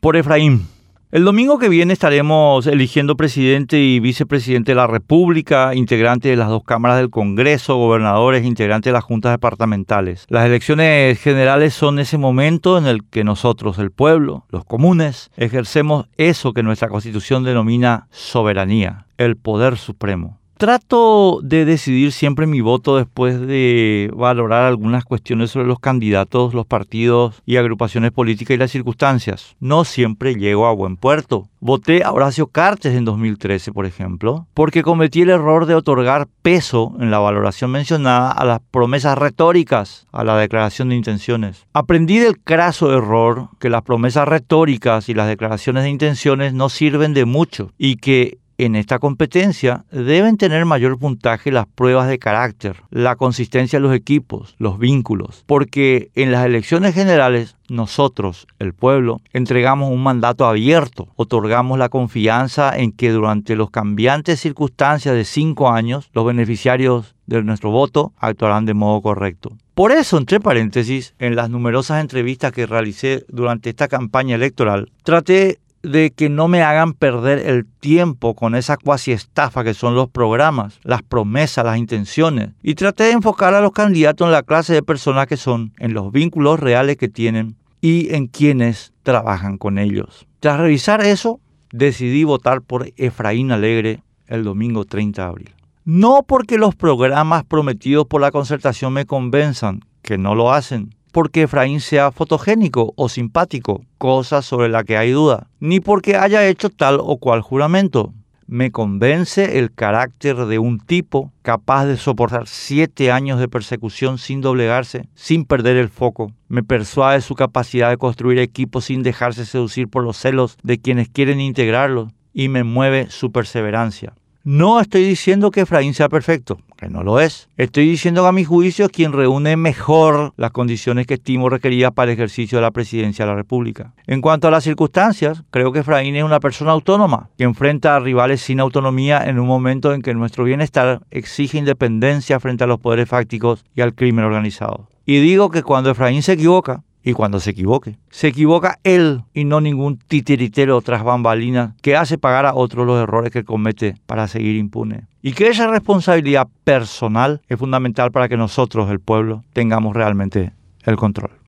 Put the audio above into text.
por Efraín. El domingo que viene estaremos eligiendo presidente y vicepresidente de la República, integrantes de las dos cámaras del Congreso, gobernadores, integrantes de las juntas departamentales. Las elecciones generales son ese momento en el que nosotros, el pueblo, los comunes, ejercemos eso que nuestra constitución denomina soberanía, el poder supremo. Trato de decidir siempre mi voto después de valorar algunas cuestiones sobre los candidatos, los partidos y agrupaciones políticas y las circunstancias. No siempre llego a buen puerto. Voté a Horacio Cartes en 2013, por ejemplo, porque cometí el error de otorgar peso en la valoración mencionada a las promesas retóricas, a la declaración de intenciones. Aprendí del craso error que las promesas retóricas y las declaraciones de intenciones no sirven de mucho y que en esta competencia deben tener mayor puntaje las pruebas de carácter, la consistencia de los equipos, los vínculos, porque en las elecciones generales nosotros, el pueblo, entregamos un mandato abierto, otorgamos la confianza en que durante los cambiantes circunstancias de cinco años los beneficiarios de nuestro voto actuarán de modo correcto. Por eso, entre paréntesis, en las numerosas entrevistas que realicé durante esta campaña electoral, traté de que no me hagan perder el tiempo con esa cuasi estafa que son los programas, las promesas, las intenciones. Y traté de enfocar a los candidatos en la clase de personas que son, en los vínculos reales que tienen y en quienes trabajan con ellos. Tras revisar eso, decidí votar por Efraín Alegre el domingo 30 de abril. No porque los programas prometidos por la concertación me convenzan, que no lo hacen, porque Efraín sea fotogénico o simpático, cosa sobre la que hay duda, ni porque haya hecho tal o cual juramento. Me convence el carácter de un tipo capaz de soportar siete años de persecución sin doblegarse, sin perder el foco. Me persuade su capacidad de construir equipos sin dejarse seducir por los celos de quienes quieren integrarlos y me mueve su perseverancia. No estoy diciendo que Efraín sea perfecto, que no lo es. Estoy diciendo que a mi juicio es quien reúne mejor las condiciones que estimo requeridas para el ejercicio de la presidencia de la República. En cuanto a las circunstancias, creo que Efraín es una persona autónoma, que enfrenta a rivales sin autonomía en un momento en que nuestro bienestar exige independencia frente a los poderes fácticos y al crimen organizado. Y digo que cuando Efraín se equivoca, y cuando se equivoque. Se equivoca él y no ningún titiritero tras bambalinas que hace pagar a otros los errores que comete para seguir impune. Y que esa responsabilidad personal es fundamental para que nosotros, el pueblo, tengamos realmente el control.